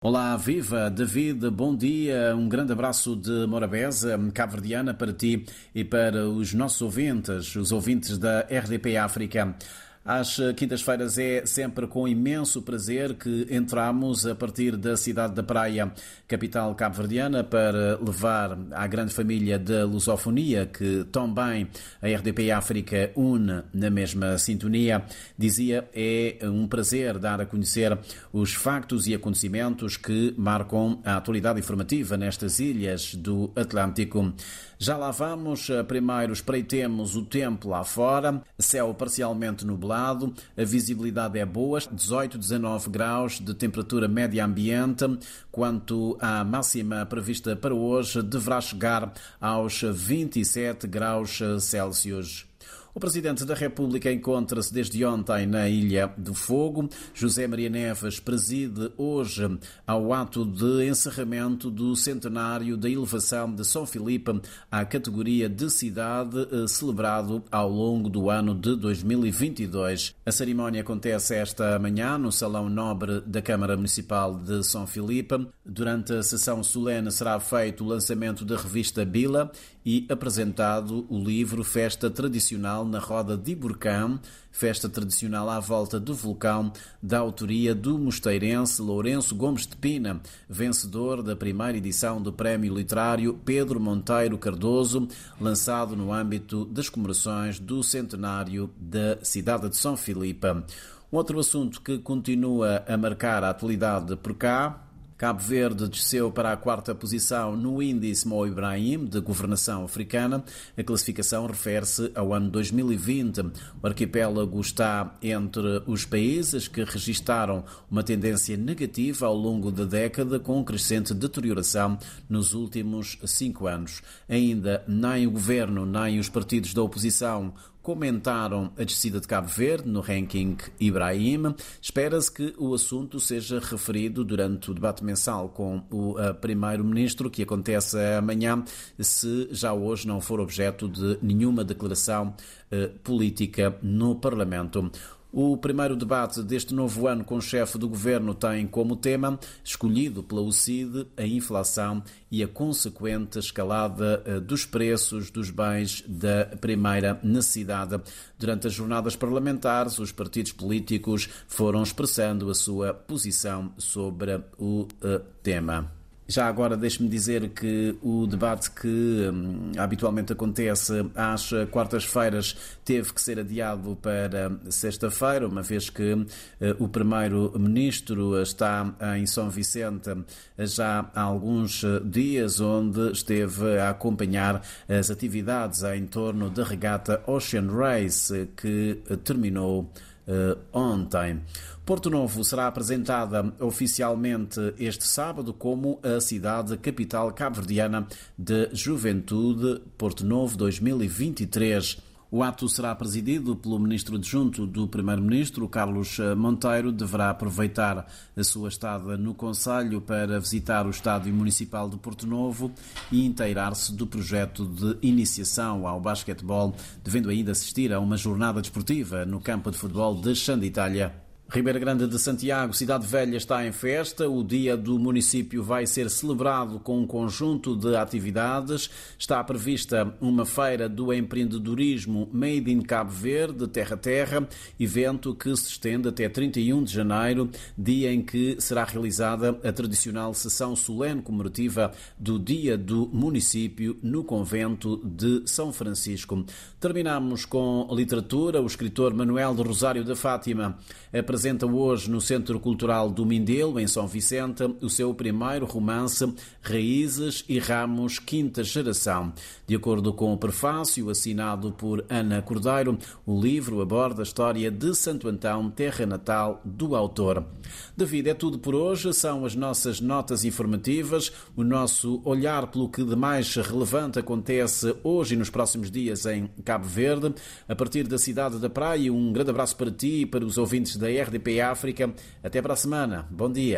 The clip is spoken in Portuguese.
Olá, viva David, bom dia, um grande abraço de Morabeza, cabo-verdiana para ti e para os nossos ouvintes, os ouvintes da RDP África. Às quintas-feiras é sempre com imenso prazer que entramos a partir da cidade da Praia, capital cabo-verdiana, para levar à grande família da lusofonia que tão bem a RDP África une na mesma sintonia. Dizia, é um prazer dar a conhecer os factos e acontecimentos que marcam a atualidade informativa nestas ilhas do Atlântico. Já lá vamos, primeiro espreitemos o tempo lá fora, céu parcialmente nublado, a visibilidade é boa, 18, 19 graus de temperatura média ambiente, quanto à máxima prevista para hoje, deverá chegar aos 27 graus Celsius. O Presidente da República encontra-se desde ontem na Ilha do Fogo. José Maria Neves preside hoje ao ato de encerramento do centenário da elevação de São Filipe à categoria de cidade, eh, celebrado ao longo do ano de 2022. A cerimónia acontece esta manhã no Salão Nobre da Câmara Municipal de São Filipe. Durante a sessão solene será feito o lançamento da revista Bila e apresentado o livro Festa Tradicional na Roda de Burcão, festa tradicional à volta do vulcão, da autoria do mosteirense Lourenço Gomes de Pina, vencedor da primeira edição do Prémio Literário Pedro Monteiro Cardoso, lançado no âmbito das comemorações do centenário da cidade de São Filipe. Um outro assunto que continua a marcar a atualidade por cá Cabo Verde desceu para a quarta posição no índice Mo Ibrahim de governação africana. A classificação refere-se ao ano 2020. O arquipélago está entre os países que registaram uma tendência negativa ao longo da década, com crescente deterioração nos últimos cinco anos. Ainda nem o governo nem os partidos da oposição comentaram a descida de Cabo Verde no ranking Ibrahim. Espera-se que o assunto seja referido durante o debate mensal com o primeiro-ministro, que acontece amanhã, se já hoje não for objeto de nenhuma declaração eh, política no Parlamento. O primeiro debate deste novo ano com o chefe do governo tem como tema, escolhido pela UCID, a inflação e a consequente escalada eh, dos preços dos bens da primeira necessidade. Durante as jornadas parlamentares, os partidos políticos foram expressando a sua posição sobre o eh, tema. Já agora deixe-me dizer que o debate que hum, habitualmente acontece às quartas-feiras teve que ser adiado para sexta-feira, uma vez que uh, o primeiro-ministro está em São Vicente já há alguns dias, onde esteve a acompanhar as atividades em torno da regata Ocean Race que terminou ontem. Porto Novo será apresentada oficialmente este sábado como a cidade capital cabo-verdiana de juventude Porto Novo 2023. O ato será presidido pelo ministro adjunto do primeiro-ministro, Carlos Monteiro. Deverá aproveitar a sua estada no Conselho para visitar o Estádio Municipal de Porto Novo e inteirar-se do projeto de iniciação ao basquetebol, devendo ainda assistir a uma jornada desportiva no campo de futebol de Xanditalha. Ribeira Grande de Santiago, Cidade Velha, está em festa. O dia do município vai ser celebrado com um conjunto de atividades. Está prevista uma feira do empreendedorismo Made in Cabo Verde, Terra Terra, evento que se estende até 31 de janeiro, dia em que será realizada a tradicional sessão solene comemorativa do Dia do Município no convento de São Francisco. Terminamos com literatura. O escritor Manuel de Rosário da Fátima apresenta hoje no Centro Cultural do Mindelo, em São Vicente, o seu primeiro romance Raízes e Ramos Quinta Geração. De acordo com o prefácio assinado por Ana Cordeiro, o livro aborda a história de Santo Antão, terra natal do autor. David, é tudo por hoje. São as nossas notas informativas, o nosso olhar pelo que de mais relevante acontece hoje e nos próximos dias em Cabo Verde. A partir da cidade da Praia, um grande abraço para ti e para os ouvintes da RDP África. Até para a semana. Bom dia.